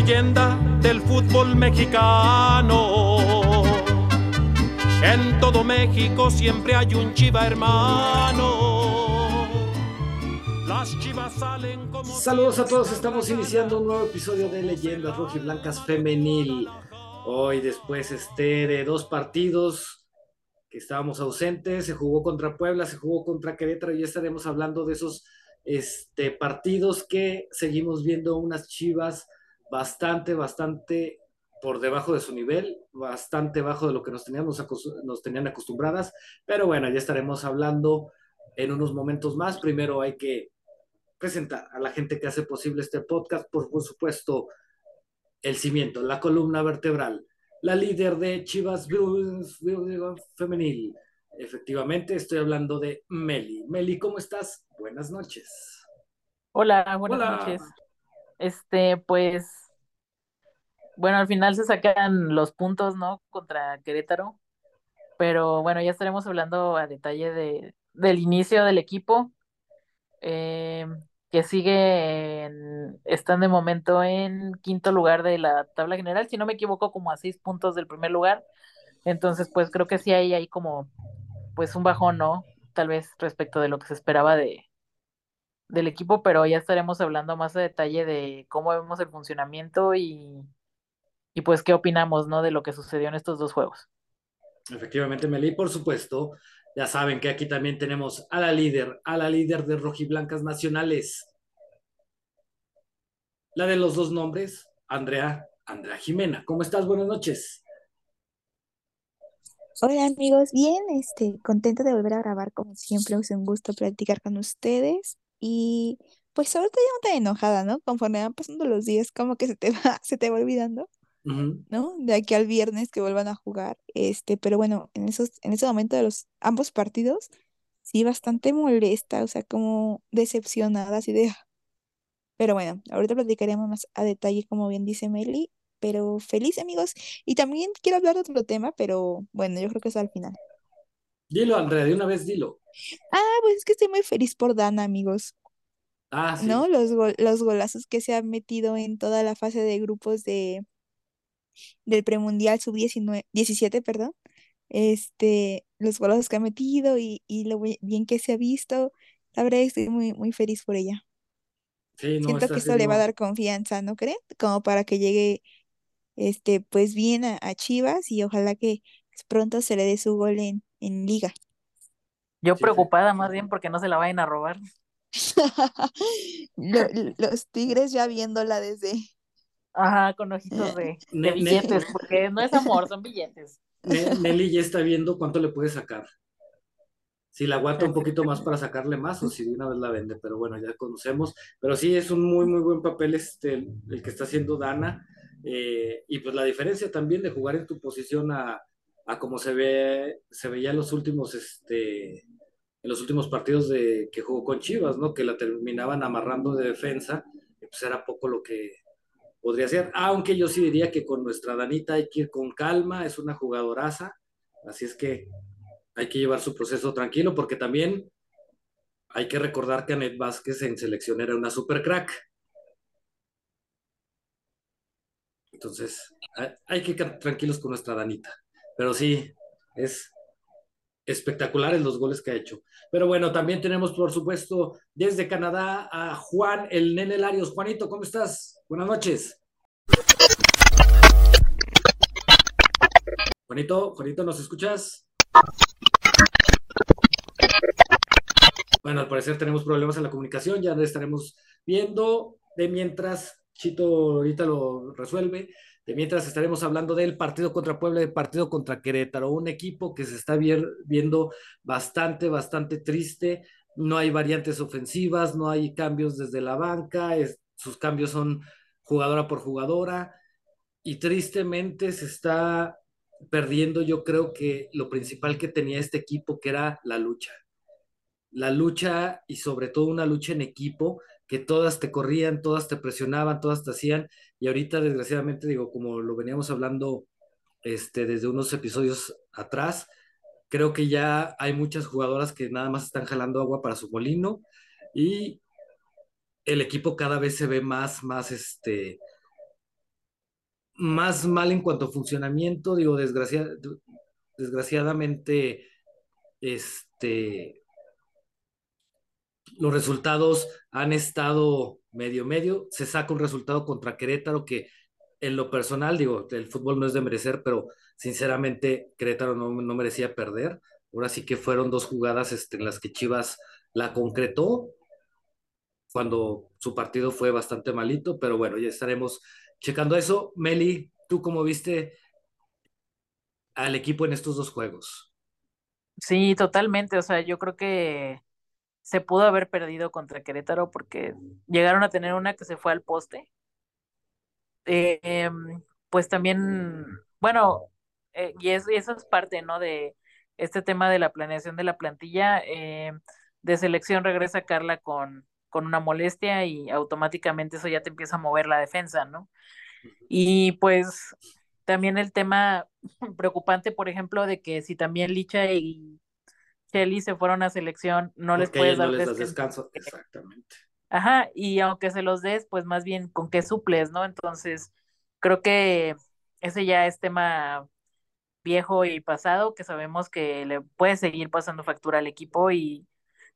leyenda del fútbol mexicano. En todo México siempre hay un chiva hermano. Las chivas salen como. Saludos a todos, estamos iniciando un nuevo episodio de Leyendas Rojiblancas Femenil. Hoy, después este, de dos partidos que estábamos ausentes, se jugó contra Puebla, se jugó contra Querétaro y ya estaremos hablando de esos este, partidos que seguimos viendo unas chivas bastante, bastante por debajo de su nivel, bastante bajo de lo que nos, teníamos, nos tenían acostumbradas, pero bueno, ya estaremos hablando en unos momentos más. Primero hay que presentar a la gente que hace posible este podcast, por, supuesto, el cimiento, la columna vertebral, la líder de Chivas Femenil. Efectivamente, estoy hablando de Meli. Meli, ¿cómo estás? Buenas noches. Hola, buenas noches. Este, pues, bueno, al final se sacan los puntos, ¿no? Contra Querétaro. Pero bueno, ya estaremos hablando a detalle de, del inicio del equipo, eh, que sigue, en, están de momento en quinto lugar de la tabla general, si no me equivoco, como a seis puntos del primer lugar. Entonces, pues creo que sí hay ahí como, pues un bajón, ¿no? Tal vez respecto de lo que se esperaba de, del equipo, pero ya estaremos hablando más a detalle de cómo vemos el funcionamiento y, y pues qué opinamos, ¿no? De lo que sucedió en estos dos juegos. Efectivamente, Meli, por supuesto, ya saben que aquí también tenemos a la líder, a la líder de Rojiblancas Nacionales. La de los dos nombres, Andrea, Andrea Jimena. ¿Cómo estás? Buenas noches. Hola amigos, bien, este, contenta de volver a grabar como siempre, es un gusto platicar con ustedes y pues todo ya no tan enojada, ¿no? Conforme van pasando los días, como que se te va, se te va olvidando, ¿no? De aquí al viernes que vuelvan a jugar. Este, pero bueno, en esos, en ese momento de los ambos partidos, sí, bastante molesta, o sea, como decepcionada, así de. Pero bueno, ahorita platicaremos más a detalle, como bien dice Meli, pero feliz amigos. Y también quiero hablar de otro tema, pero bueno, yo creo que eso al final. Dilo, Andrea, de una vez dilo. Ah, pues es que estoy muy feliz por Dana, amigos. Ah, sí. ¿No? Los, los golazos que se han metido en toda la fase de grupos de del premundial sub-17, perdón. Este, los golazos que ha metido y, y lo bien que se ha visto. La verdad estoy muy, muy feliz por ella. Sí, no, Siento que esto le va a dar confianza, ¿no creen? Como para que llegue este, pues bien a, a Chivas y ojalá que pronto se le dé su gol en, en liga. Yo preocupada más bien porque no se la vayan a robar. los Tigres ya viéndola desde. Ajá, con ojitos de, billetes, porque no es amor, son billetes. Nelly ya está viendo cuánto le puede sacar. Si la aguanta un poquito más para sacarle más o si de una vez la vende, pero bueno, ya conocemos. Pero sí, es un muy, muy buen papel este, el, que está haciendo Dana. Eh, y pues la diferencia también de jugar en tu posición a, a como se ve, se veía en los últimos, este, en los últimos partidos de, que jugó con Chivas, ¿no? Que la terminaban amarrando de defensa, pues era poco lo que podría ser, aunque yo sí diría que con nuestra Danita hay que ir con calma, es una jugadoraza, así es que hay que llevar su proceso tranquilo, porque también hay que recordar que Anet Vázquez en selección era una super crack. Entonces, hay que ir tranquilos con nuestra Danita pero sí, es espectaculares los goles que ha hecho. Pero bueno, también tenemos, por supuesto, desde Canadá a Juan, el nene Larios. Juanito, ¿cómo estás? Buenas noches. Juanito, Juanito, ¿nos escuchas? Bueno, al parecer tenemos problemas en la comunicación, ya estaremos viendo. De mientras, Chito ahorita lo resuelve. De mientras estaremos hablando del partido contra Puebla del partido contra Querétaro, un equipo que se está viendo bastante, bastante triste. No hay variantes ofensivas, no hay cambios desde la banca, sus cambios son jugadora por jugadora y tristemente se está perdiendo yo creo que lo principal que tenía este equipo que era la lucha. La lucha y sobre todo una lucha en equipo que todas te corrían, todas te presionaban, todas te hacían, y ahorita desgraciadamente digo, como lo veníamos hablando este, desde unos episodios atrás, creo que ya hay muchas jugadoras que nada más están jalando agua para su molino y el equipo cada vez se ve más, más, este, más mal en cuanto a funcionamiento, digo, desgraciadamente, este, los resultados han estado medio medio, se saca un resultado contra Querétaro que en lo personal, digo, el fútbol no es de merecer, pero sinceramente Querétaro no, no merecía perder. Ahora sí que fueron dos jugadas este, en las que Chivas la concretó cuando su partido fue bastante malito, pero bueno, ya estaremos checando eso. Meli, ¿tú cómo viste al equipo en estos dos juegos? Sí, totalmente. O sea, yo creo que se pudo haber perdido contra Querétaro porque llegaron a tener una que se fue al poste. Eh, pues también, bueno, eh, y, eso es parte, ¿no? De este tema de la planeación de la plantilla. Eh, de selección regresa Carla con, con una molestia y automáticamente eso ya te empieza a mover la defensa, ¿no? Y pues también el tema preocupante, por ejemplo, de que si también Licha y Kelly se fueron a selección, no les puedes dar descanso. Exactamente. Ajá, y aunque se los des, pues más bien con qué suples, ¿no? Entonces, creo que ese ya es tema viejo y pasado, que sabemos que le puede seguir pasando factura al equipo y,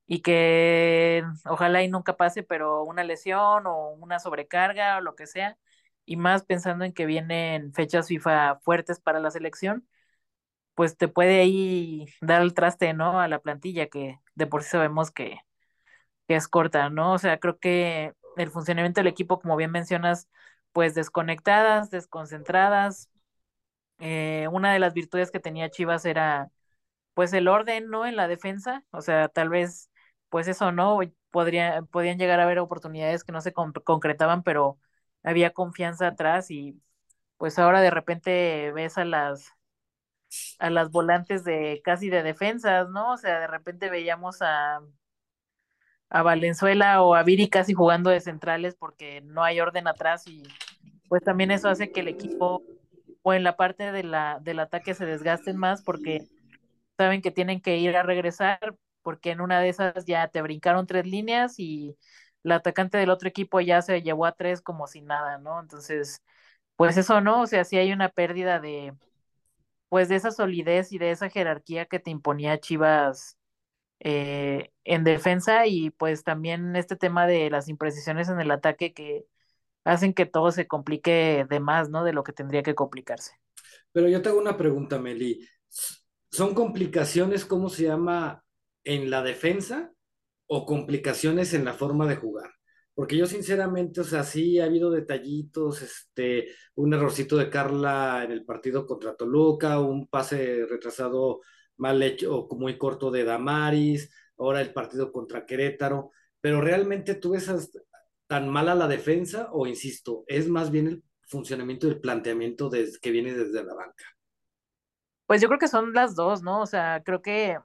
y que ojalá y nunca pase, pero una lesión o una sobrecarga o lo que sea, y más pensando en que vienen fechas FIFA fuertes para la selección, pues te puede ahí dar el traste, ¿no? A la plantilla que de por sí sabemos que, es corta, ¿no? O sea, creo que el funcionamiento del equipo, como bien mencionas, pues desconectadas, desconcentradas. Eh, una de las virtudes que tenía Chivas era pues el orden, ¿no? En la defensa, o sea, tal vez, pues eso, ¿no? Podría, podían llegar a haber oportunidades que no se concretaban, pero había confianza atrás y pues ahora de repente ves a las a las volantes de casi de defensas, ¿no? O sea, de repente veíamos a, a Valenzuela o a Viri casi jugando de centrales porque no hay orden atrás y pues también eso hace que el equipo o en la parte de la, del ataque se desgasten más porque saben que tienen que ir a regresar porque en una de esas ya te brincaron tres líneas y la atacante del otro equipo ya se llevó a tres como si nada, ¿no? Entonces, pues eso no, o sea, sí hay una pérdida de, pues de esa solidez y de esa jerarquía que te imponía Chivas eh, en defensa y pues también este tema de las imprecisiones en el ataque que hacen que todo se complique de más, ¿no? De lo que tendría que complicarse. Pero yo tengo una pregunta, Meli. ¿Son complicaciones, cómo se llama, en la defensa o complicaciones en la forma de jugar? Porque yo sinceramente, o sea, sí ha habido detallitos, este, un errorcito de Carla en el partido contra Toluca, un pase retrasado mal hecho o muy corto de Damaris, ahora el partido contra Querétaro, pero realmente tú ves tan mala la defensa o insisto, es más bien el funcionamiento del planteamiento que viene desde la banca. Pues yo creo que son las dos, ¿no? O sea, creo que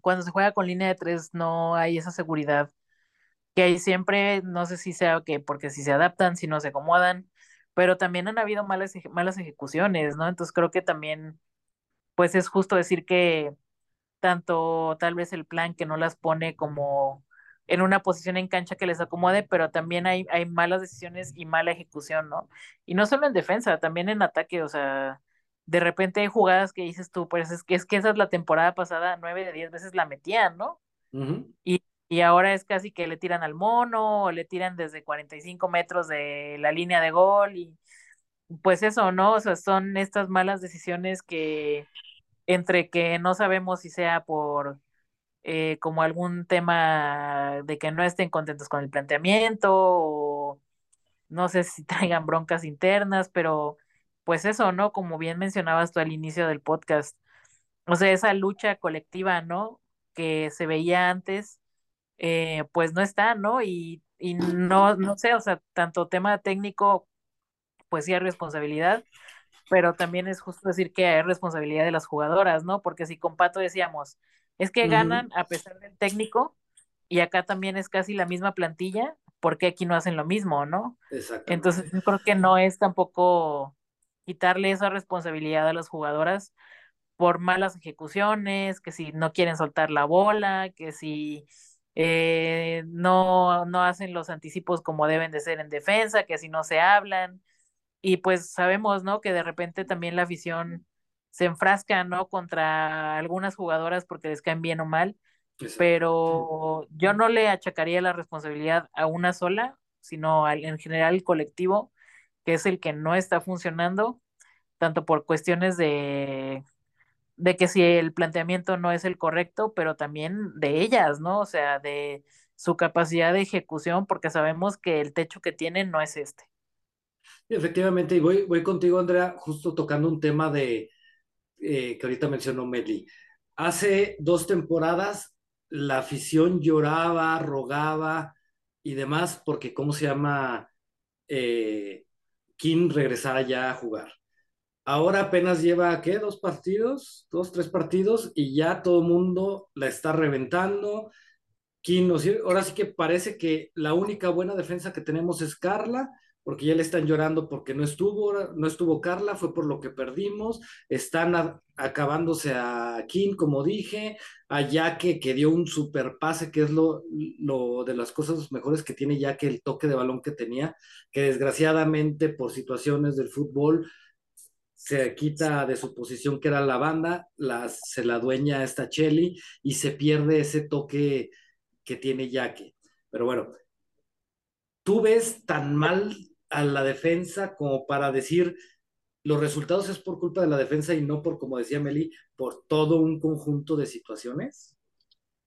cuando se juega con línea de tres no hay esa seguridad que siempre, no sé si sea que porque si se adaptan, si no se acomodan, pero también han habido malas, malas ejecuciones, ¿no? Entonces creo que también, pues es justo decir que tanto tal vez el plan que no las pone como en una posición en cancha que les acomode, pero también hay, hay malas decisiones y mala ejecución, ¿no? Y no solo en defensa, también en ataque, o sea, de repente hay jugadas que dices tú, pues es que, es que esa es la temporada pasada, nueve de diez veces la metían, ¿no? y, y, ahora es casi que le tiran al mono, o le tiran desde 45 metros de la línea de gol, y pues eso, ¿no? O sea, son estas malas decisiones que entre que no sabemos si sea por eh, como algún tema de que no estén contentos con el planteamiento, o no sé si traigan broncas internas, pero pues eso, ¿no? Como bien mencionabas tú al inicio del podcast, o sea, esa lucha colectiva, ¿no? Que se veía antes, eh, pues no está, ¿no? Y, y no, no sé, o sea, tanto tema técnico, pues sí hay responsabilidad, pero también es justo decir que hay responsabilidad de las jugadoras, ¿no? Porque si con Pato decíamos, es que ganan a pesar del técnico, y acá también es casi la misma plantilla, ¿por qué aquí no hacen lo mismo, no? Entonces yo creo que no es tampoco quitarle esa responsabilidad a las jugadoras por malas ejecuciones, que si no quieren soltar la bola, que si eh, no, no hacen los anticipos como deben de ser en defensa, que si no se hablan. y pues sabemos, ¿no? Que de repente también la afición se enfrasca, ¿no? Contra algunas jugadoras porque les caen bien o mal, pero yo no le achacaría la responsabilidad a una sola, sino al, en general el colectivo, que es el que no está funcionando, tanto por cuestiones de, de que si el planteamiento no es el correcto, pero también de ellas, ¿no? O sea, de su capacidad de ejecución, porque sabemos que el techo que tienen no es este. Efectivamente, y voy, voy contigo, Andrea, justo tocando un tema de, eh, que ahorita mencionó Meli. Hace dos temporadas la afición lloraba, rogaba y demás porque, ¿cómo se llama? Eh, Kim regresara ya a jugar. Ahora apenas lleva, ¿qué? Dos partidos, dos, tres partidos y ya todo el mundo la está reventando. Ahora sí que parece que la única buena defensa que tenemos es Carla porque ya le están llorando porque no estuvo, no estuvo Carla, fue por lo que perdimos, están acabándose a Kim, como dije, a Yaque, que dio un super pase, que es lo, lo de las cosas mejores que tiene Yaque, el toque de balón que tenía, que desgraciadamente por situaciones del fútbol se quita de su posición que era la banda, la, se la dueña esta Chelly y se pierde ese toque que tiene Yaque. Pero bueno, tú ves tan mal a la defensa como para decir los resultados es por culpa de la defensa y no por, como decía Meli, por todo un conjunto de situaciones?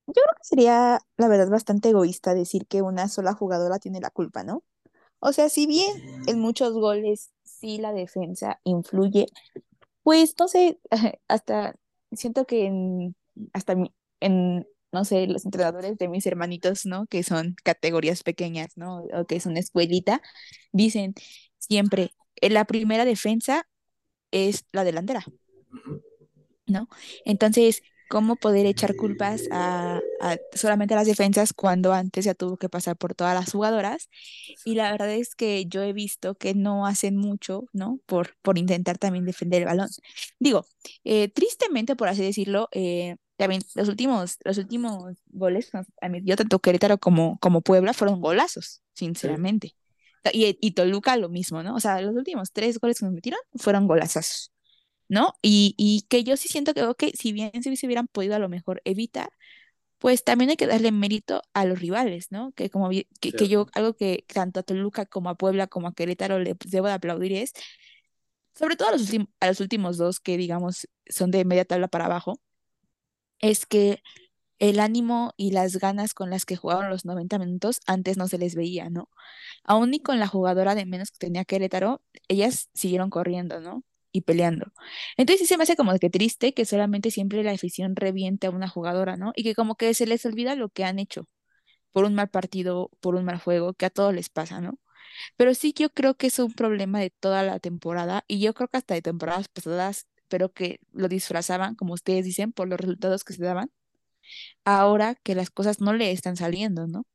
Yo creo que sería, la verdad, bastante egoísta decir que una sola jugadora tiene la culpa, ¿no? O sea, si bien en muchos goles sí la defensa influye, pues no sé, hasta siento que en, hasta en no sé, los entrenadores de mis hermanitos, ¿no? Que son categorías pequeñas, ¿no? O que una escuelita, dicen siempre, la primera defensa es la delantera, ¿no? Entonces, ¿cómo poder echar culpas a, solamente a las defensas cuando antes ya tuvo que pasar por todas las jugadoras? Y la verdad es que yo he visto que no hacen mucho, ¿no? Por, por intentar también defender el balón. Digo, eh, tristemente, por así decirlo, eh, también los últimos, los últimos goles, yo tanto Querétaro como, como Puebla fueron golazos, sinceramente. Y, y, Toluca lo mismo, ¿no? O sea, los últimos tres goles que nos metieron fueron golazos, ¿no? Y, y que yo sí siento que, ok, si bien se hubieran podido a lo mejor evitar, pues también hay que darle mérito a los rivales, ¿no? Que como que, que yo, algo que tanto a Toluca como a Puebla como a Querétaro le debo de aplaudir es, sobre todo a los, a los últimos dos que digamos son de media tabla para abajo, es que el ánimo y las ganas con las que jugaban los 90 minutos antes no se les veía, ¿no? Aún y con la jugadora de menos que tenía Querétaro, ellas siguieron corriendo, ¿no? Y peleando. Entonces sí se me hace como que triste que solamente siempre la afición reviente a una jugadora, ¿no? Y que como que se les olvida lo que han hecho por un mal partido, por un mal juego, que a todos les pasa, ¿no? Pero sí yo creo que es un problema de toda la temporada y yo creo que hasta de temporadas pasadas pero que lo disfrazaban, como ustedes dicen, por los resultados que se daban, ahora que las cosas no le están saliendo, ¿no?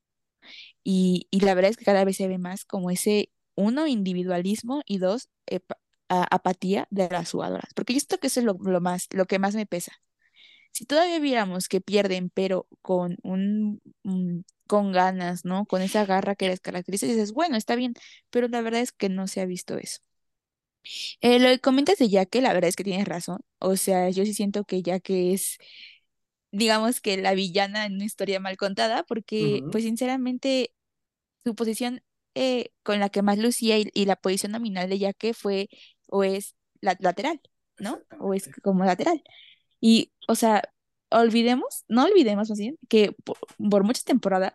Y, y la verdad es que cada vez se ve más como ese, uno, individualismo y dos, apatía de las jugadoras, porque yo siento que eso es lo, lo, más, lo que más me pesa. Si todavía viéramos que pierden, pero con un, con ganas, ¿no? Con esa garra que les caracteriza, dices, bueno, está bien, pero la verdad es que no se ha visto eso. Eh, lo que comentas de Yaque, la verdad es que tienes razón. O sea, yo sí siento que Yaque es, digamos que la villana en una historia mal contada, porque, pues sinceramente, su posición eh, con la que más lucía y, la posición nominal de Yaque fue o es la, lateral, ¿no? O es como lateral. Y, o sea, olvidemos, no olvidemos más bien, que por, muchas temporadas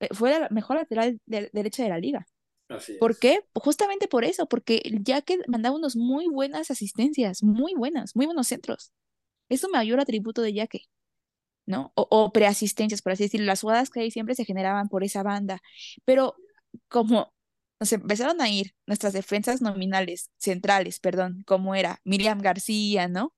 eh, fue la mejor lateral derecha de la liga. ¿Por qué? Justamente por eso, porque ya que mandaba unos muy buenas asistencias, muy buenas, muy buenos centros. Es un mayor atributo de Yaque, ¿no? O, o preasistencias, por así decirlo. Las jugadas que ahí siempre se generaban por esa banda. Pero como nos empezaron a ir nuestras defensas nominales, centrales, perdón, como era Miriam García, ¿no?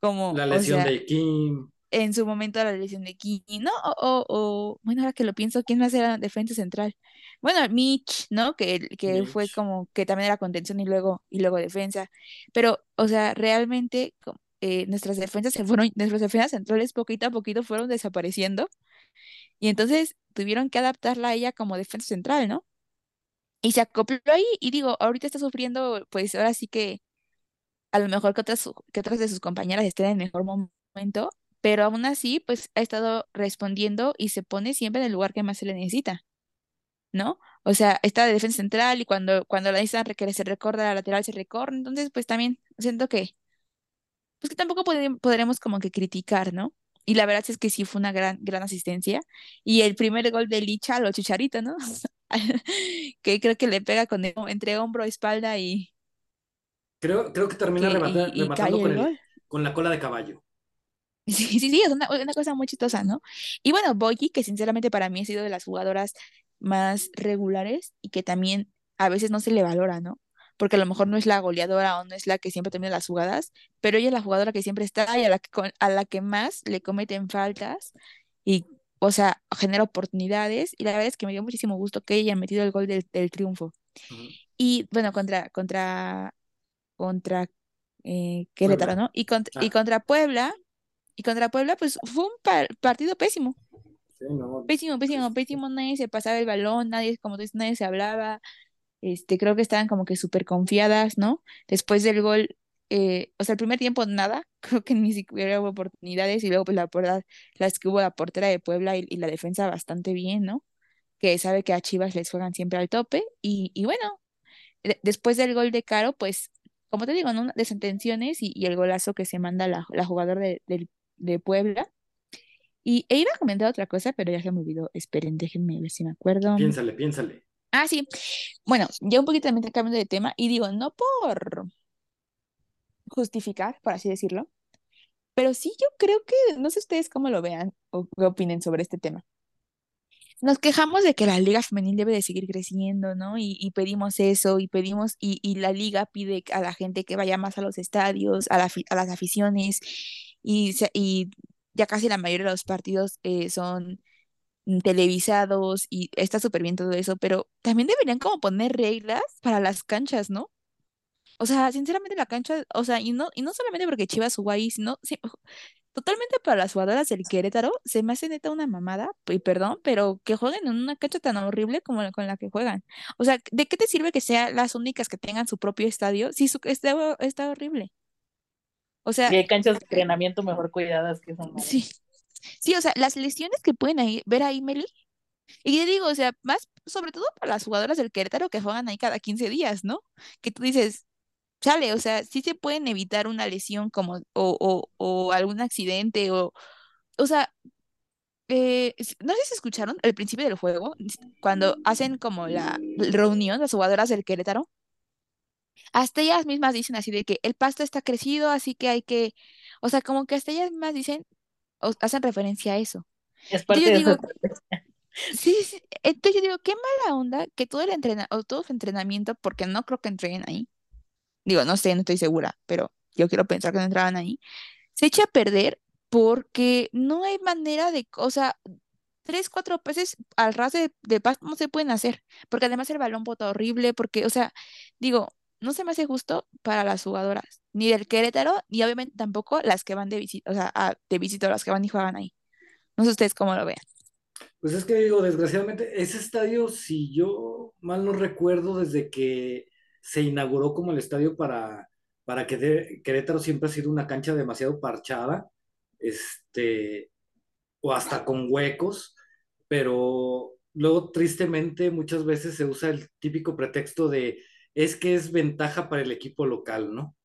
Como, la lesión de Kim en su momento la lesión de Kini, ¿no? O, o, bueno, ahora que lo pienso, ¿quién más era defensa central? Bueno, Mitch, ¿no? Que, que fue como que también era contención y luego, y luego defensa. Pero, o sea, realmente eh, nuestras defensas se fueron, nuestras defensas centrales poquito a poquito fueron desapareciendo. Y entonces tuvieron que adaptarla a ella como defensa central, ¿no? Y se acopló ahí y digo, ahorita está sufriendo, pues ahora sí que a lo mejor que otras, que otras de sus compañeras estén en mejor momento, pero aún así, pues ha estado respondiendo y se pone siempre en el lugar que más se le necesita, ¿no? O sea, está de defensa central y cuando, cuando la necesitan requiere se recorda, la lateral se recorre, entonces pues también siento que, pues que tampoco podremos como que criticar, ¿no? Y la verdad es que sí fue una gran, gran asistencia. Y el primer gol de Licha lo chicharito, ¿no? que creo que le pega con entre hombro, espalda y. Creo, creo que termina rematando con, con la cola de caballo. Sí, sí, sí, es una, cosa muy chistosa, ¿no? Y bueno, Boyi, que sinceramente para mí ha sido de las jugadoras más regulares y que también a veces no se le valora, ¿no? Porque a lo mejor no es la goleadora o no es la que siempre termina las jugadas, pero ella es la jugadora que siempre está y a la que, a la que más le cometen faltas y, o sea, genera oportunidades y la verdad es que me dio muchísimo gusto que ella metido el gol del, triunfo. Y bueno, contra, contra, contra eh, Querétaro, ¿no? Y contra, y ah. contra Puebla, y contra Puebla, pues fue un partido pésimo. Pésimo, pésimo, pésimo, nadie se pasaba el balón, nadie, como tú dices, nadie se hablaba. Este, creo que estaban como que súper confiadas, ¿no? Después del gol, eh, o sea, el primer tiempo nada, creo que ni siquiera hubo oportunidades y luego pues la verdad, las que hubo la portera de Puebla y, la defensa bastante bien, ¿no? Que sabe que a Chivas les juegan siempre al tope y, y bueno, después del gol de Caro, pues, como te digo, ¿no? desatenciones y, y el golazo que se manda la, la jugadora de, de Puebla. Y e iba a comentar otra cosa, pero ya se me olvidó. Esperen, déjenme ver si me acuerdo. Piénsale, piénsale. Ah, sí. Bueno, ya un poquito también cambiando de tema y digo, no por justificar, por así decirlo, pero sí yo creo que, no sé ustedes cómo lo vean o qué opinen sobre este tema. Nos quejamos de que la liga femenil debe de seguir creciendo, ¿no? Y, pedimos eso, y pedimos, y, la liga pide a la gente que vaya más a los estadios, a, la, a las aficiones, y, y ya casi la mayoría de los partidos eh, son televisados y está súper bien todo eso, pero también deberían como poner reglas para las canchas, ¿no? O sea, sinceramente la cancha, o sea, y no, y no solamente porque Chivas jugó ahí, sino totalmente para las jugadoras del Querétaro, se me hace neta una mamada, y perdón, pero que jueguen en una cancha tan horrible como la con la que juegan. O sea, ¿de qué te sirve que sean las únicas que tengan su propio estadio si su estadio está horrible? O sea. Y hay canchas de entrenamiento mejor cuidadas que son. Sí. Sí, o sea, las lesiones que pueden ahí, ver ahí, Meli. Y yo digo, o sea, más sobre todo para las jugadoras del Querétaro que juegan ahí cada 15 días, ¿no? Que tú dices, sale, o sea, sí se pueden evitar una lesión como, o, o, o algún accidente, o, o sea, eh, no sé si escucharon al principio del juego, cuando hacen como la reunión, las jugadoras del Querétaro, hasta ellas mismas dicen así de que el pasto está crecido, así que hay que, o sea, como que hasta ellas mismas dicen, o hacen referencia a eso. Es parte de digo, sí, sí, entonces yo digo, qué mala onda que todo el entrenamiento, o todo su entrenamiento, porque no creo que entrenen ahí, digo, no sé, no estoy segura, pero yo quiero pensar que no entraban ahí, se echa a perder porque no hay manera de, o sea, tres, cuatro peces al ras de, de pasto no se pueden hacer, porque además el balón bota horrible, porque, o sea, digo, no se me hace justo para las jugadoras, ni del Querétaro, ni obviamente tampoco las que van de visita, o sea, de visita, las que van y juegan ahí. No sé ustedes cómo lo vean. Pues es que digo, desgraciadamente, ese estadio, si yo mal no recuerdo, desde que se inauguró como el estadio para, para que Querétaro siempre ha sido una cancha demasiado parchada, este, o hasta con huecos, pero luego tristemente muchas veces se usa el típico pretexto de es que es ventaja para el equipo local, ¿no?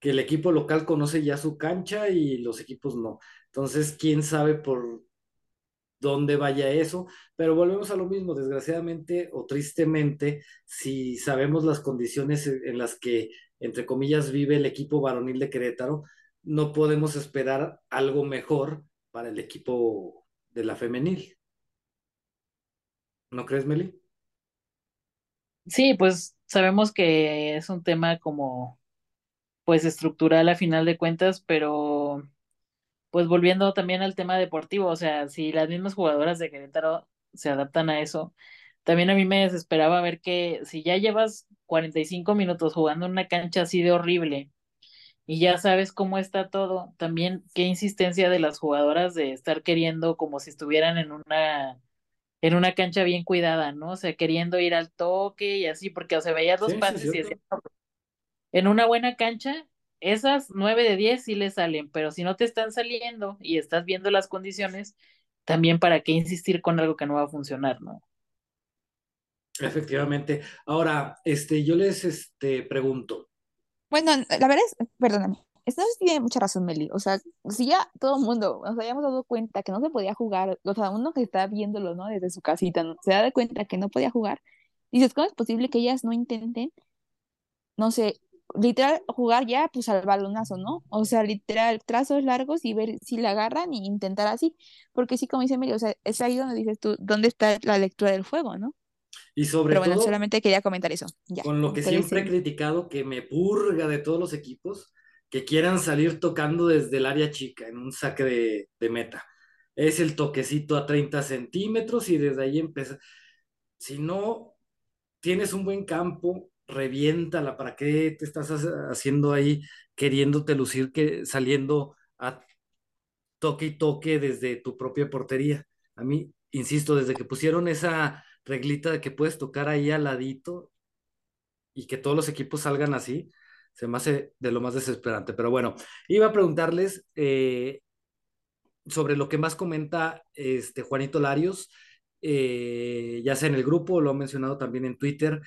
Que el equipo local conoce ya su cancha y los equipos no. Entonces, quién sabe por dónde vaya eso, pero volvemos a lo mismo, desgraciadamente o tristemente, si sabemos las condiciones en las que, entre comillas, vive el equipo varonil de Querétaro, no podemos esperar algo mejor para el equipo de la femenil. ¿No crees, Meli? Sí, pues sabemos que es un tema como, pues, estructural a final de cuentas, pero pues volviendo también al tema deportivo, o sea, si las mismas jugadoras de Querétaro se adaptan a eso, también a mí me desesperaba ver que si ya llevas 45 minutos jugando en una cancha así de horrible y ya sabes cómo está todo, también qué insistencia de las jugadoras de estar queriendo como si estuvieran en una en una cancha bien cuidada, ¿no? O sea, queriendo ir al toque y así, porque o sea, veías dos pases y decías, en una buena cancha, esas nueve de diez sí le salen, pero si no te están saliendo y estás viendo las condiciones, también para qué insistir con algo que no va a funcionar, ¿no? Efectivamente. Ahora, este, yo les este, pregunto. Bueno, la verdad es, perdóname, esto tiene mucha razón, Meli. O sea, si ya todo el mundo nos habíamos dado cuenta que no se podía jugar, o sea, uno que está viéndolo, ¿no? Desde su casita, se da cuenta que no podía jugar, dices, ¿cómo es posible que ellas no intenten, no sé, literal, jugar ya, pues al balonazo, ¿no? O sea, literal, trazos largos y ver si la agarran y intentar así. Porque sí, como dice Meli, o sea, es ahí donde dices tú, ¿dónde está la lectura del juego, no? Y sobre Pero bueno, todo, solamente quería comentar eso. Ya, con lo que siempre he criticado, que me purga de todos los equipos, que quieran salir tocando desde el área chica en un saque de, de meta. Es el toquecito a 30 centímetros y desde ahí empieza. Si no tienes un buen campo, reviéntala. ¿Para qué te estás haciendo ahí queriéndote lucir que saliendo a toque y toque desde tu propia portería? A mí, insisto, desde que pusieron esa reglita de que puedes tocar ahí al ladito y que todos los equipos salgan así, se me hace de lo más desesperante. Pero bueno, iba a preguntarles eh, sobre lo que más comenta este Juanito Larios, eh, ya sea en el grupo, lo ha mencionado también en Twitter,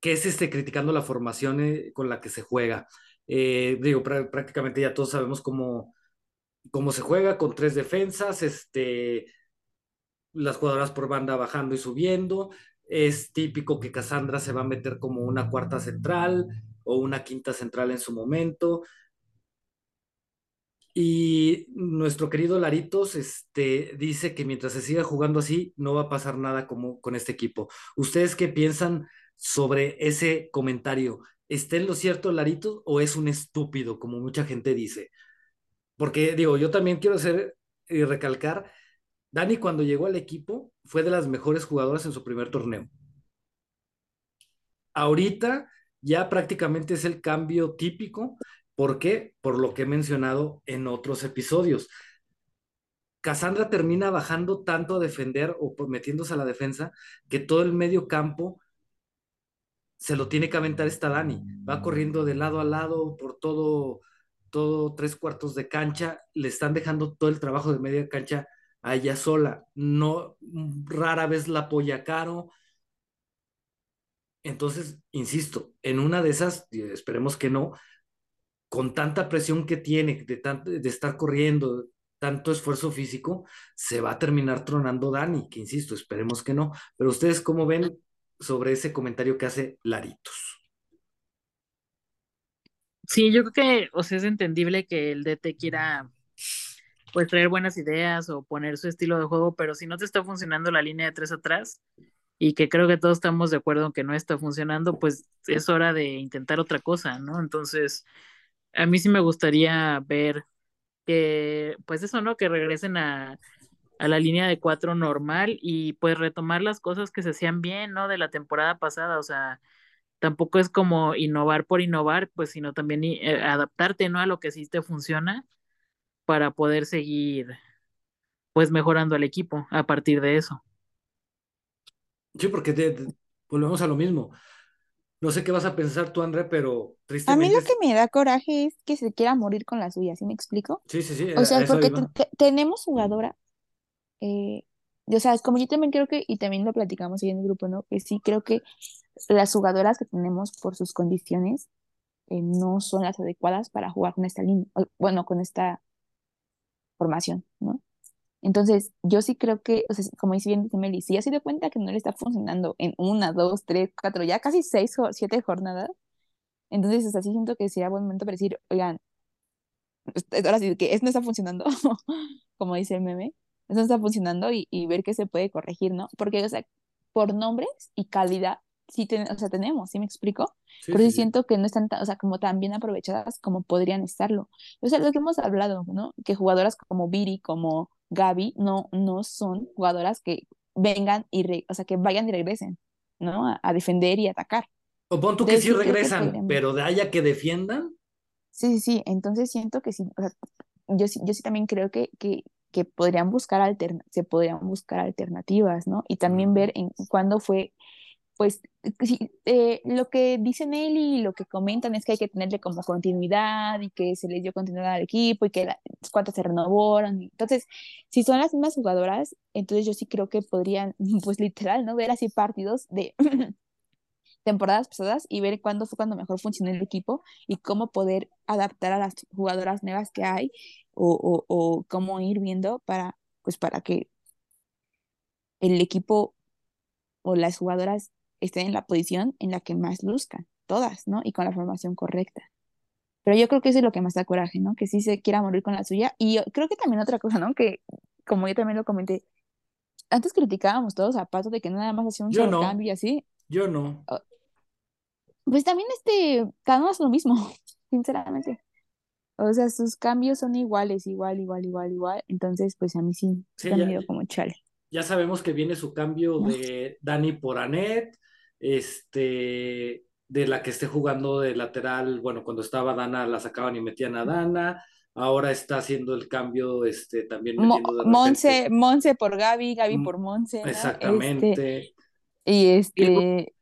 que es este criticando la formación eh, con la que se juega. digo, prácticamente ya todos sabemos cómo, cómo se juega con tres defensas, este, las jugadoras por banda bajando y subiendo. Es típico que Cassandra se va a meter como una cuarta central o una quinta central en su momento. Y nuestro querido Laritos este, dice que mientras se siga jugando así, no va a pasar nada como con este equipo. ¿Ustedes qué piensan sobre ese comentario? ¿Está en lo cierto Laritos o es un estúpido, como mucha gente dice? Porque digo, yo también quiero hacer y recalcar Dani cuando llegó al equipo fue de las mejores jugadoras en su primer torneo. Ahorita ya prácticamente es el cambio típico. ¿Por qué? Por lo que he mencionado en otros episodios. Cassandra termina bajando tanto a defender o metiéndose a la defensa que todo el medio campo se lo tiene que aventar esta Dani. Va corriendo de lado a lado por todo, todo tres cuartos de cancha. Le están dejando todo el trabajo de media cancha a ella sola. No, rara vez la apoya Caro. Entonces, insisto, en una de esas, esperemos que no, con tanta presión que tiene de, de estar corriendo, tanto esfuerzo físico, se va a terminar tronando Dani, que insisto, esperemos que no. Pero ustedes, ¿cómo ven sobre ese comentario que hace Laritos? Sí, yo creo que, o sea, es entendible que el DT quiera pues traer buenas ideas o poner su estilo de juego, pero si no te está funcionando la línea de tres atrás y que creo que todos estamos de acuerdo en que no está funcionando, pues es hora de intentar otra cosa, ¿no? Entonces, a mí sí me gustaría ver que, pues eso, ¿no? Que regresen a, a la línea de cuatro normal y pues retomar las cosas que se hacían bien, ¿no? De la temporada pasada, o sea, tampoco es como innovar por innovar, pues sino también eh, adaptarte, ¿no? A lo que sí te funciona para poder seguir pues mejorando al equipo a partir de eso. Sí, porque volvemos a lo mismo. No sé qué vas a pensar tú, André, pero tristemente... A mí lo que me da coraje es que se quiera morir con la suya, ¿sí me explico? Sí, sí, sí. O sea, porque tenemos jugadora, eh, o sea, como yo también creo que, y también lo platicamos ahí en el grupo, ¿no? Que sí creo que las jugadoras que tenemos por sus condiciones eh, no son las adecuadas para jugar con esta línea, bueno, con esta formación, ¿no? Entonces, yo sí creo que, o sea, como dice bien Meli, si ya se dio cuenta que no le está funcionando en una, dos, tres, cuatro, ya casi seis siete jornadas, entonces, o sea, siento que sería buen momento para decir, oigan, ahora sí que esto no está funcionando, como dice el meme, esto no está funcionando y, y ver qué se puede corregir, ¿no? Porque, o sea, por nombres y calidad, sí o sea, tenemos, ¿sí me explico? Pero sí, siento que no están, o sea, como tan bien aprovechadas como podrían estarlo. O sea, lo que hemos hablado, ¿no? Que jugadoras como Viri, como Gaby, no, no son jugadoras que vengan y, o sea, que vayan y regresen, ¿no? A, defender y atacar. O pon tú que sí regresan, pero de allá que defiendan. Sí, sí, sí, entonces siento que sí, o sea, yo, yo sí también creo que, que que podrían buscar alterna se podrían buscar alternativas, ¿no? Y también ver en cuándo fue pues eh, lo que dicen él y lo que comentan es que hay que tenerle como continuidad y que se les dio continuidad al equipo y que las cuantas se renovaron. Entonces, si son las mismas jugadoras, entonces yo sí creo que podrían, pues literal, ¿no? Ver así partidos de temporadas pasadas y ver cuándo fue cuando mejor funcionó el equipo y cómo poder adaptar a las jugadoras nuevas que hay o, o, o cómo ir viendo para, pues para que el equipo o las jugadoras estén en la posición en la que más luzcan, todas, ¿no? Y con la formación correcta. Pero yo creo que eso es lo que más da coraje, ¿no? Que sí se quiera morir con la suya. Y creo que también otra cosa, ¿no? Que como yo también lo comenté, antes criticábamos todos a Pato de que nada más hacía un solo cambio y así. Yo no. Pues también este, cada uno es lo mismo, sinceramente. O sea, sus cambios son iguales, igual, igual, igual, igual. Entonces, pues a mí sí, sí me dio como chale. Ya sabemos que viene su cambio de Dani por Anet, este, de la que esté jugando de lateral, bueno, cuando estaba Dana la sacaban y metían a Dana, ahora está haciendo el cambio, este, también metiendo de Monse, Monse por Gaby, Gaby mm, por Monse. Exactamente. y este...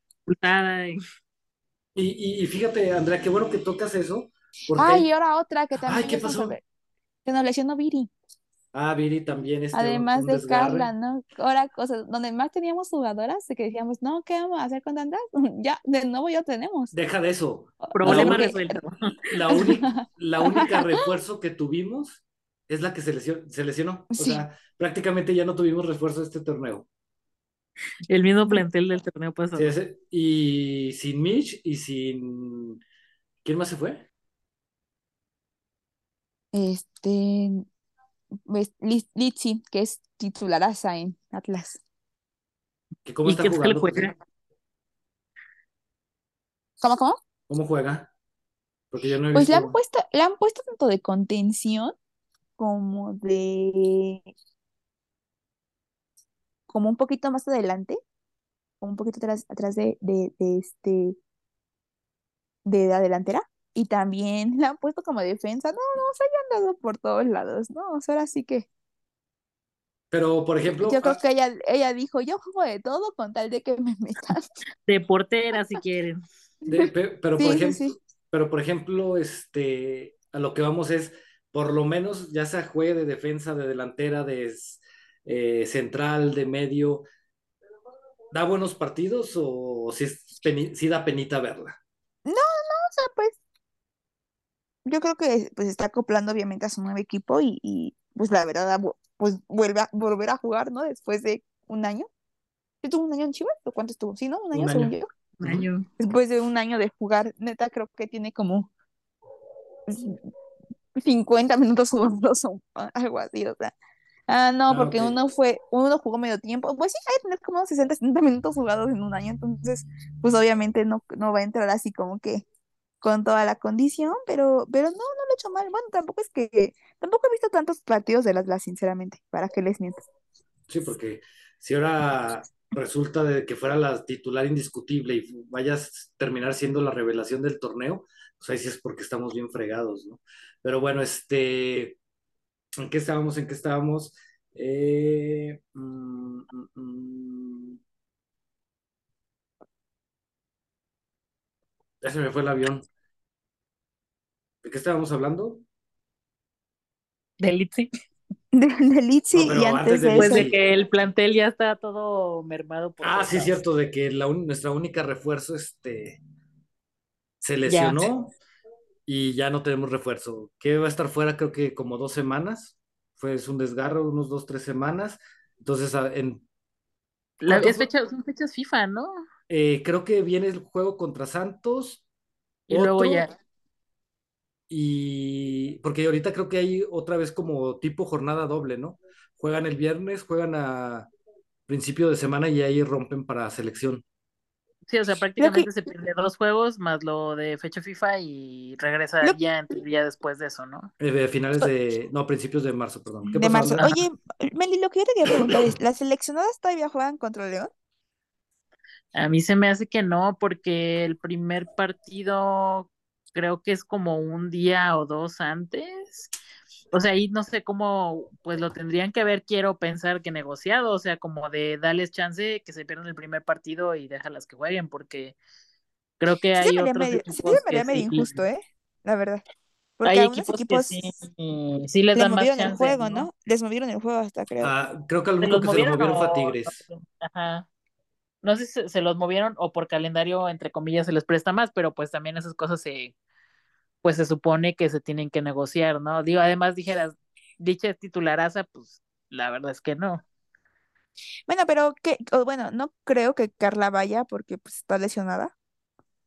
Y, y, fíjate, Andrea, qué bueno que tocas eso. Ay, y ahora otra que también... Ay, ¿qué pasó? Que nos lesionó Viri. Ah, Viri también. Este, Además de Carla, ¿no? Ahora, cosas donde más teníamos jugadoras, de que decíamos, no, ¿qué vamos a hacer con tantas? ya, de nuevo ya tenemos. Deja de eso. Problema resuelto. La, única, la única refuerzo que tuvimos es la que se lesionó. O sea, prácticamente ya no tuvimos refuerzo de este torneo. El mismo plantel del torneo pasado. Sí, y sin Mitch y sin. ¿Quién más se fue? Este, pues, Litsi, que es titularaza en Atlas. ¿Cómo está jugando? Juega? ¿Cómo, cómo? ¿Cómo juega? Porque yo no he pues le han puesto, le han puesto tanto de contención como de como un poquito más adelante, como un poquito atrás, atrás de, de, de este de la delantera y también la han puesto como defensa. No, no, se hayan dado por todos lados, ¿no? O sea, ahora sí que. Pero, por ejemplo. Yo creo ah que ella, ella dijo: Yo juego de todo con tal de que me metan. De portera, si quieren. pero, por ejemplo, pero, por ejemplo, este, a lo que vamos es, por lo menos, ya sea juegue de defensa, de delantera, de eh, central, de medio, ¿da buenos partidos o si, si da penita verla? No, no, o sea, pues yo creo que pues está acoplando obviamente a su nuevo equipo y, pues la verdad pues vuelve a volver a jugar, ¿no? Después de un año. ¿Estuvo un año en Chivas? ¿O cuánto estuvo? Sí, ¿no? Un año, según yo. Un año. Después de un año de jugar, neta, creo que tiene como 50 minutos jugados o algo así, o sea. Ah, no, ah, porque uno fue, uno jugó medio tiempo. Pues sí, hay que tener como 60, 70 minutos jugados en un año, entonces, pues obviamente no, no va a entrar así como que con toda la condición, pero, pero no, no lo he hecho mal. Bueno, tampoco es que, tampoco he visto tantos partidos de las sinceramente, para que les miento. Sí, porque si ahora resulta de que fuera la titular indiscutible y vayas a terminar siendo la revelación del torneo, pues ahí sí es porque estamos bien fregados, ¿no? Pero bueno, este, ¿en qué estábamos? ¿En qué estábamos? Eh, mm, mm, Ya se me fue el avión. ¿De qué estábamos hablando? De Litsi. De, Litsi y antes, de, Después de que el plantel ya está todo mermado. Por ah, sí, cierto, de que la nuestra única refuerzo este, se lesionó y ya no tenemos refuerzo. Que va a estar fuera creo que como dos semanas. Fue un desgarro, unos dos, tres semanas. Entonces, en... La, es fecha, son fechas FIFA, ¿no? Eh, creo que viene el juego contra Santos. Y luego ya. Y porque ahorita creo que hay otra vez como tipo jornada doble, ¿no? Juegan el viernes, juegan a principio de semana y ahí rompen para selección. Sí, o sea, prácticamente se pierde dos juegos más lo de fecha FIFA y regresa ya, ya después de eso, ¿no? Eh, finales de, no, principios de marzo, perdón. de marzo. Oye, Meli, lo que yo te quería preguntar es, ¿las seleccionadas todavía juegan contra León? A mí se me hace que no, porque el primer partido creo que es como un día o dos antes o sea, ahí no sé cómo, pues lo tendrían que ver, quiero pensar que negociado, o sea, como de darles chance que se pierdan el primer partido y déjalas que jueguen, porque creo que hay otros medio, equipos sí me medio injusto, ¿eh? La verdad. Porque hay equipos, equipos que sí, sí les dan más movieron chance, el juego, ¿no? ¿no? Les movieron el juego hasta creo. Ah, creo que el ¿Se único los que se lo movieron fue a Tigres. Ajá. No sé si se, se los movieron o por calendario, entre comillas, se les presta más, pero pues también esas cosas se, pues se supone que se tienen que negociar, ¿no? Digo, además dijeras, dicha titularaza, pues la verdad es que no. Bueno, pero que, o bueno, no creo que Carla vaya porque pues, está lesionada.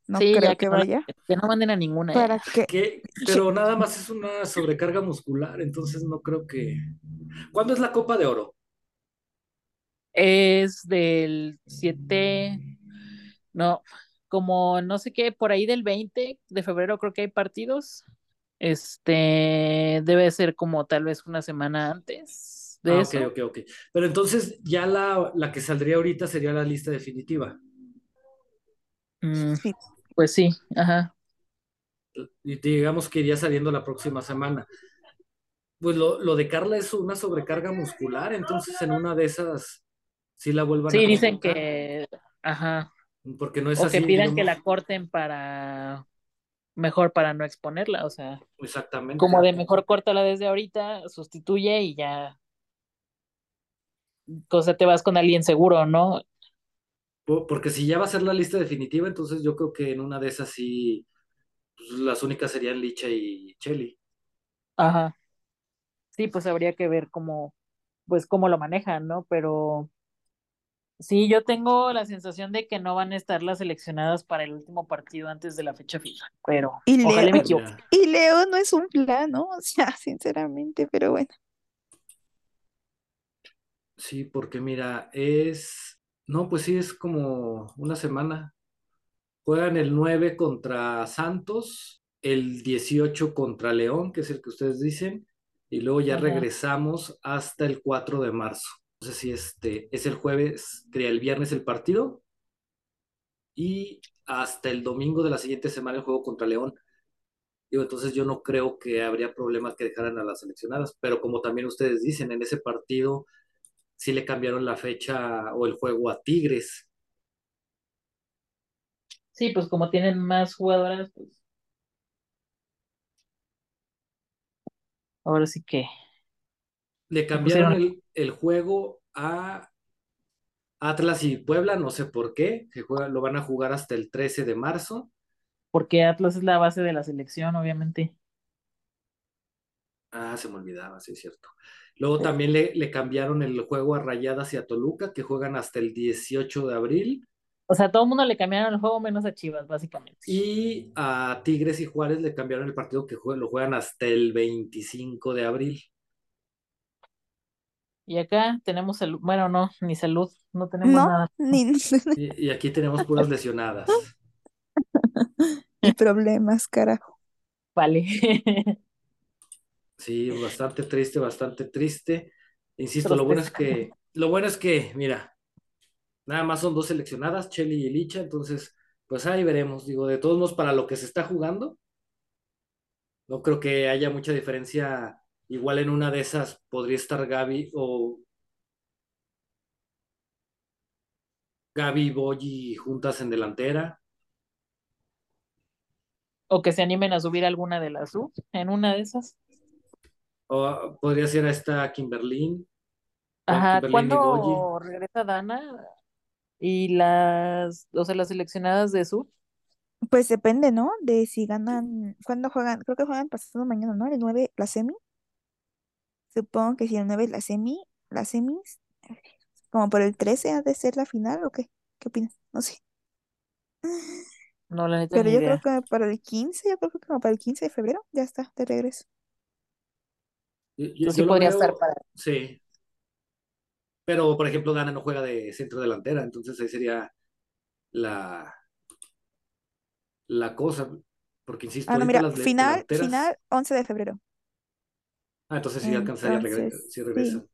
No Sí, creo ya que que no, la- vaya. que no manden a ninguna. Para ya. que Que- pero nada más es una sobrecarga muscular, entonces no creo que. ¿Cuándo es la Copa de Oro? Es del 7, no, como no sé qué, por ahí del 20 de febrero creo que hay partidos. Este debe ser como tal vez una semana antes de Ah, ok, eso. ok, ok. Pero entonces ya la, la que saldría ahorita sería la lista definitiva. Mm, sí. pues sí, ajá. Y digamos que iría saliendo la próxima semana. Pues lo, lo de Carla es una sobrecarga muscular, entonces en una de esas sí la vuelvan a Sí, dicen convocar, que, ajá, porque no es o así, que pidan que la corten para, mejor para no exponerla, o sea, exactamente. como de mejor córtala desde ahorita, sustituye y ya, cosa te vas con alguien seguro, ¿no? Po- Porque si ya va a ser la lista definitiva, entonces yo creo que en una de esas sí, pues, las únicas serían Licha y Chelly. Ajá. Sí, pues habría que ver cómo, pues cómo lo manejan, ¿no? Pero sí, yo tengo la sensación de que no van a estar las seleccionadas para el último partido antes de la fecha fija, pero Y ojalá y me Leo, equivoque. Y Leo no es un plan, ¿no? O sea, sinceramente, pero bueno. sí, porque mira, es, no, pues sí, es como una semana. Juegan el 9 contra Santos, el 18 contra León, que es el que ustedes dicen, y luego ya Ajá. regresamos hasta el 4 de marzo. No sé si este es el jueves, crea el viernes el partido, y hasta el domingo de la siguiente semana el juego contra León. Entonces yo no creo que habría problema que dejaran a las seleccionadas, pero como también ustedes dicen, en ese partido sí le cambiaron la fecha o el juego a Tigres. Sí, pues como tienen más jugadoras, pues ahora sí que Le cambiaron el, el juego a Atlas y Puebla, no sé por qué, que juega- lo van a jugar hasta el 13 de marzo. porque Atlas es la base de la selección, obviamente. Ah, se me olvidaba, sí es cierto. Luego también le, le cambiaron el juego a Rayadas y a Toluca, que juegan hasta el 18 de abril. O sea, a todo el mundo le cambiaron el juego menos a Chivas, básicamente. Y a Tigres y Juárez le cambiaron el partido que jue- lo juegan hasta el 25 de abril. Y acá tenemos salud, bueno, no, ni salud, no tenemos No, nada. ni, Y, y aquí tenemos puras lesionadas. ni problemas, carajo. Vale. Sí, bastante triste, bastante triste. Insisto, lo bueno es que, lo bueno es que, mira, nada más son dos seleccionadas, Chelly y Licha, entonces, pues ahí veremos. Digo, de todos modos, para lo que se está jugando, no creo que haya mucha diferencia. Igual en una de esas podría estar Gaby o Gaby y Boyi juntas en delantera. O que se animen a subir alguna de las U en una de esas. O podría ser esta Kimberlyn. Ajá. ¿cuándo regresa Dana? Y las, o sea, las seleccionadas de Sur. Pues depende, ¿no? De si ganan, ¿cuándo juegan? Creo que juegan pasado mañana, ¿no? El 9, la semi. Supongo que si el 9 es la semi, las semis, como por el 13 ha de ser la final, ¿o qué? ¿Qué opinas? No sé. No, la neta Pero yo idea. creo que para el 15, yo creo que como para el 15 de febrero, ya está, de regreso. Yo, yo- Entonces sí podría veo- estar para. Sí. Pero, por ejemplo, Dana no juega de centro delantera, entonces ahí sería la, la cosa. Porque, insisto, Ah, no, mira, las final, delanteras. final 11 de febrero. Ah, entonces sí alcanzaría, regre- Entonces, sí regresan.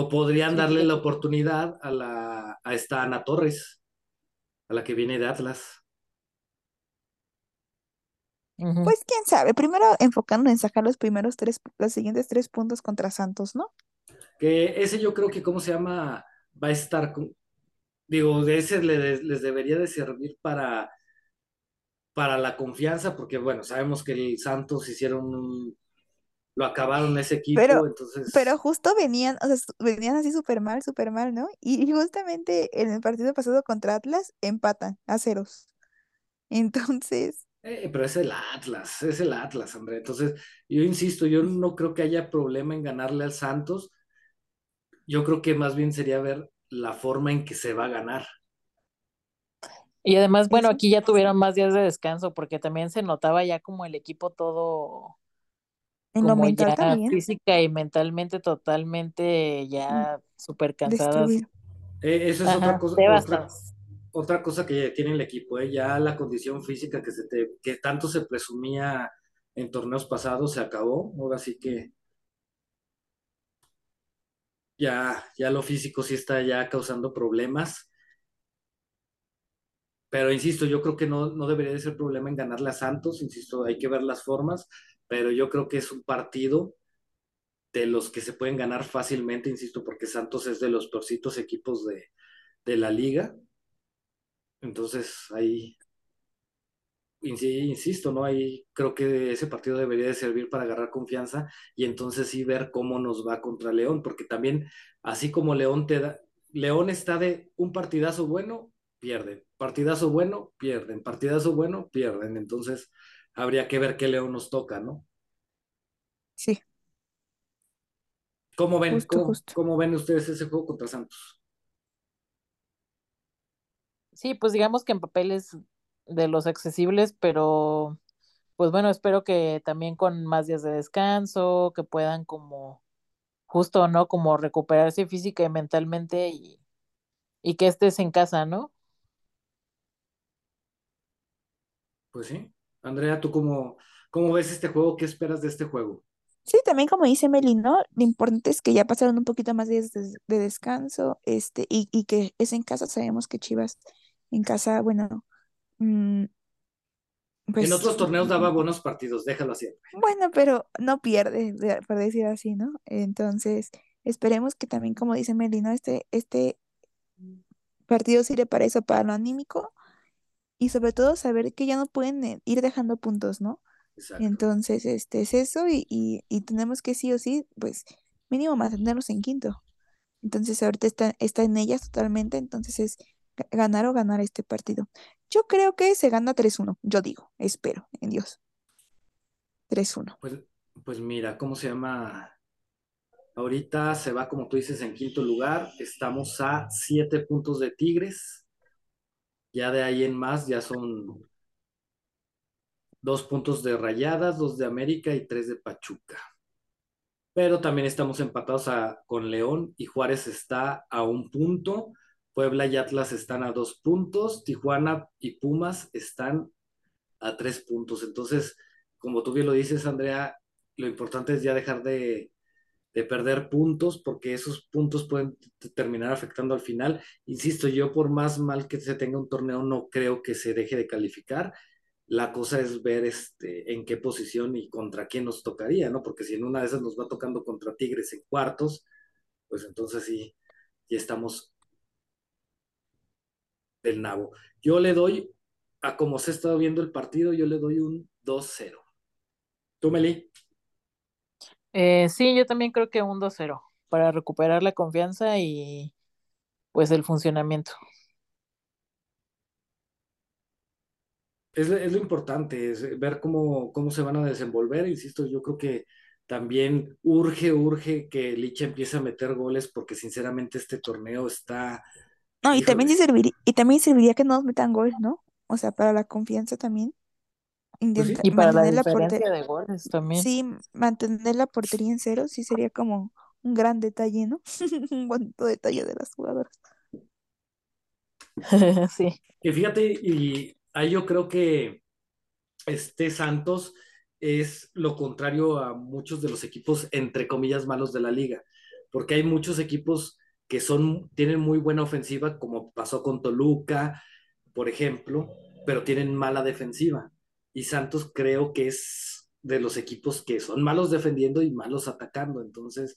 O podrían Sí, darle sí. la oportunidad a la a esta Ana Torres, a la que viene de Atlas. Pues quién sabe, primero enfocando en sacar los primeros tres, los siguientes tres puntos contra Santos, ¿no? Que ese yo creo que, ¿cómo se llama? Va a estar, con, digo, de ese les, les debería de servir para, para la confianza, porque bueno, sabemos que el Santos hicieron un, lo acabaron ese equipo, Pero, entonces... pero justo venían, o sea, venían así súper mal, súper mal, ¿no? Y, y justamente en el partido pasado contra Atlas empatan a ceros. Entonces, Eh, pero es el Atlas, es el Atlas, André. Entonces, yo insisto, yo no creo que haya problema en ganarle al Santos. Yo creo que más bien sería ver la forma en que se va a ganar. Y además, bueno, eso, aquí ya tuvieron más días de descanso porque también se notaba ya como el equipo todo, en lo como mental ya también, física y mentalmente totalmente ya súper cansadas. destruido. Eh, eso es otra cosa, otra cosa que tiene el equipo, ¿eh? Ya la condición física que, se te, que tanto se presumía en torneos pasados se acabó. Ahora sí que ya, ya lo físico sí está ya causando problemas. Pero insisto, yo creo que no, no debería de ser problema en ganarle a Santos. Insisto, hay que ver las formas, pero yo creo que es un partido de los que se pueden ganar fácilmente, insisto, porque Santos es de los peorcitos equipos de, de la liga. Entonces, ahí, insi- insisto, ¿no? Ahí creo que ese partido debería de servir para agarrar confianza y entonces sí ver cómo nos va contra León, porque también, así como León te da, León está de un partidazo bueno, pierden, partidazo bueno, pierden, partidazo bueno, pierden. Entonces, habría que ver qué León nos toca, ¿no? Sí, ¿Cómo ven? justo, ¿Cómo, justo. cómo ven ustedes ese juego contra Santos? Sí, pues digamos que en papel es de los accesibles, pero pues bueno, espero que también con más días de descanso, que puedan como justo, ¿no? Como recuperarse física y mentalmente y, y que estés en casa, ¿no? Pues sí. Andrea, ¿tú cómo, cómo ves este juego? ¿Qué esperas de este juego? Sí, también como dice Meli, ¿no? Lo importante es que ya pasaron un poquito más días de, de descanso, este, y, y que es en casa, sabemos que Chivas en casa, bueno, mm, En otros torneos daba buenos partidos, déjalo así. Bueno, pero no pierde, de- por decir así, ¿no? Entonces, esperemos que también, como dice Meli, ¿no? Este, este partido sirve para eso, para lo anímico y sobre todo saber que ya no pueden eh, ir dejando puntos, ¿no? Exacto. Entonces, este es eso y, y, y tenemos que sí o sí, pues mínimo mantenerlos en quinto. Entonces, ahorita está, está en ellas totalmente, entonces es ga- ganar o ganar este partido. Yo creo que se gana tres uno yo digo, espero en Dios, tres uno Pues, pues mira, ¿cómo se llama? Ahorita se va, como tú dices, en quinto lugar. Estamos a siete puntos de Tigres. Ya de ahí en más, ya son dos puntos de Rayadas, dos de América y tres de Pachuca. Pero también estamos empatados a- con León y Juárez está a un punto. Puebla y Atlas están a dos puntos. Tijuana y Pumas están a tres puntos. Entonces, como tú bien lo dices, Andrea, lo importante es ya dejar de, de perder puntos porque esos puntos pueden terminar afectando al final. Insisto, yo por más mal que se tenga un torneo, no creo que se deje de calificar. La cosa es ver este, en qué posición y contra quién nos tocaría, ¿no? Porque si en una de esas nos va tocando contra Tigres en cuartos, pues entonces sí, ya estamos del nabo. Yo le doy, a como se ha estado viendo el partido, yo le doy un 2-0. ¿Tú, Meli? Eh, sí, yo también creo que un 2-0 para recuperar la confianza y pues el funcionamiento. Es, es lo importante, es ver cómo, cómo se van a desenvolver. Insisto, yo creo que también urge, urge que Licha empiece a meter goles porque sinceramente este torneo está, No, y también serviría, y también serviría que no nos metan gol, ¿no? O sea, para la confianza también, intenta, sí, Y para la mantener la portería, diferencia de goles también. sí, mantener la portería en cero, sí sería como un gran detalle, ¿no? Un bonito detalle de las jugadoras. Sí. que fíjate, y ahí yo creo que este Santos es lo contrario a muchos de los equipos, entre comillas, malos de la liga, porque hay muchos equipos que son, tienen muy buena ofensiva, como pasó con Toluca, por ejemplo, pero tienen mala defensiva. Y Santos creo que es de los equipos que son malos defendiendo y malos atacando, entonces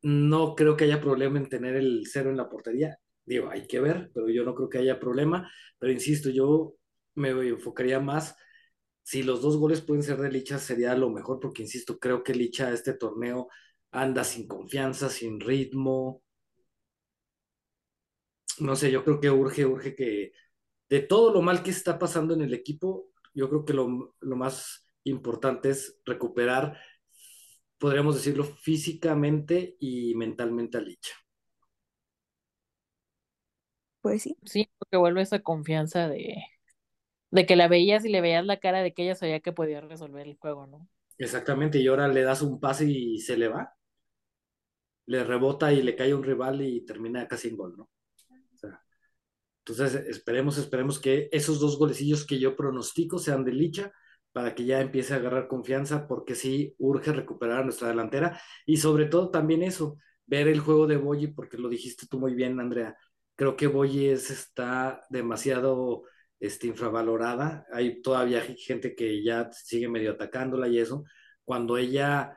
no creo que haya problema en tener el cero en la portería. Digo, hay que ver, pero yo no creo que haya problema. Pero insisto, yo me enfocaría más. Si los dos goles pueden ser de Licha, sería lo mejor, porque insisto, creo que Licha este torneo anda sin confianza, sin ritmo. No sé, yo creo que urge, urge que de todo lo mal que está pasando en el equipo, yo creo que lo, lo más importante es recuperar podríamos decirlo, físicamente y mentalmente a Licha. Pues sí. Sí, porque vuelve esa confianza de, de que la veías y le veías la cara de que ella sabía que podía resolver el juego, ¿no? Exactamente, y ahora le das un pase y se le va. Le rebota y le cae un rival y termina casi en gol, ¿no? Entonces, esperemos, esperemos que esos dos golecillos que yo pronostico sean de Licha para que ya empiece a agarrar confianza, porque sí urge recuperar a nuestra delantera y sobre todo también eso, ver el juego de Boyi, porque lo dijiste tú muy bien, Andrea. Creo que Boyi está demasiado este, infravalorada. Hay todavía gente que ya sigue medio atacándola y eso. Cuando ella,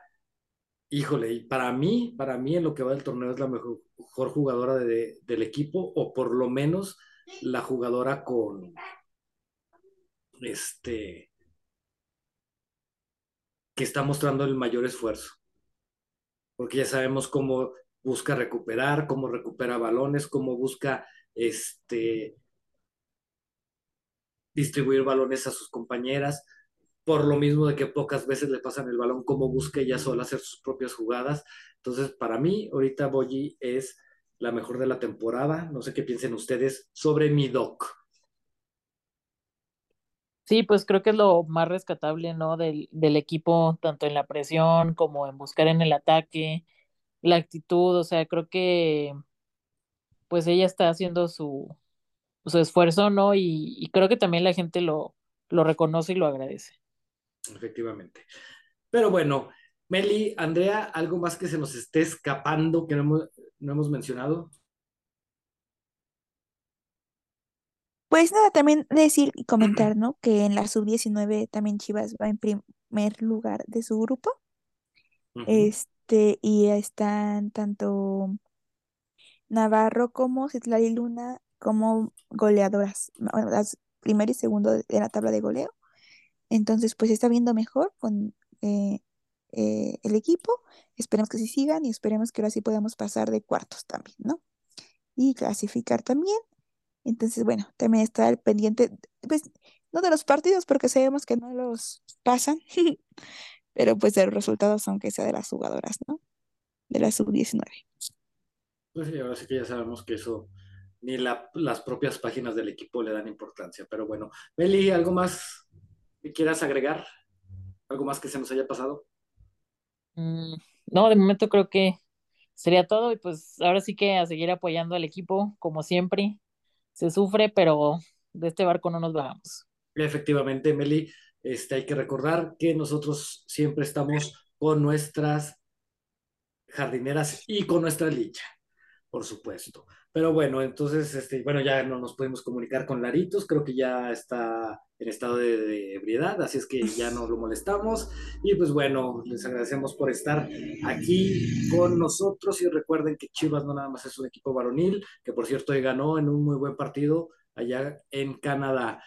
híjole, para mí, para mí en lo que va del torneo es la mejor, jugadora del equipo, o por lo menos la jugadora con este que está mostrando el mayor esfuerzo. Porque ya sabemos cómo busca recuperar, cómo recupera balones, cómo busca este, distribuir balones a sus compañeras, por lo mismo de que pocas veces le pasan el balón, cómo busca ella sola hacer sus propias jugadas. Entonces, para mí, ahorita Boyi es la mejor de la temporada. No sé qué piensen ustedes sobre mi doc. Sí, pues creo que es lo más rescatable, ¿no? Del, del equipo, tanto en la presión como en buscar en el ataque, la actitud, o sea, creo que pues ella está haciendo su, su esfuerzo, ¿no? Y, y creo que también la gente lo, lo reconoce y lo agradece. Efectivamente. Pero bueno, Meli, Andrea, ¿algo más que se nos esté escapando que no hemos, no hemos mencionado? Pues nada, también decir y comentar, ¿no? Que en la sub-19 también Chivas va en primer lugar de su grupo. Este, y están tanto Navarro como Citlali Luna como goleadoras, bueno, las primero y segundo de la tabla de goleo. Entonces, pues está viendo mejor con eh, eh, el equipo. Esperemos que sí sigan y esperemos que ahora sí podamos pasar de cuartos también, ¿no? Y clasificar también. Entonces, bueno, también está el pendiente, pues, no de los partidos, porque sabemos que no los pasan, pero pues de los resultados, aunque sea de las jugadoras, ¿no? De la sub-19. Pues sí, ahora sí que ya sabemos que eso ni las propias páginas del equipo le dan importancia, pero bueno. Meli, ¿algo más que quieras agregar? ¿Algo más que se nos haya pasado? Mm, no, de momento creo que sería todo y pues ahora sí que a seguir apoyando al equipo como siempre se sufre, pero de este barco no nos bajamos. Efectivamente, Meli, este, hay que recordar que nosotros siempre estamos con nuestras jardineras y con nuestra licha, por supuesto. Pero bueno, entonces, este, bueno, ya no nos podemos comunicar con Laritos, creo que ya está en estado de, ebriedad, así es que ya no lo molestamos. Y pues bueno, les agradecemos por estar aquí con nosotros y recuerden que Chivas no nada más es un equipo varonil, que por cierto hoy ganó en un muy buen partido allá en Canadá.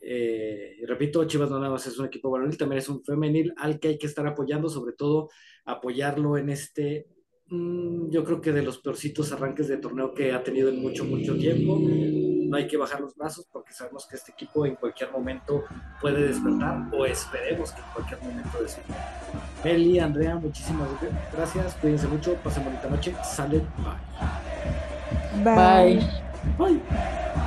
Eh, repito, Chivas no nada más es un equipo varonil, también es un femenil al que hay que estar apoyando, sobre todo apoyarlo en este Mm, yo creo que de los peorcitos arranques de torneo que ha tenido en mucho, mucho tiempo. No hay que bajar los brazos porque sabemos que este equipo en cualquier momento puede despertar o esperemos que en cualquier momento despierte. Eli, Andrea, muchísimas gracias. Cuídense mucho, pasen bonita noche. Sale, bye. Bye. Bye.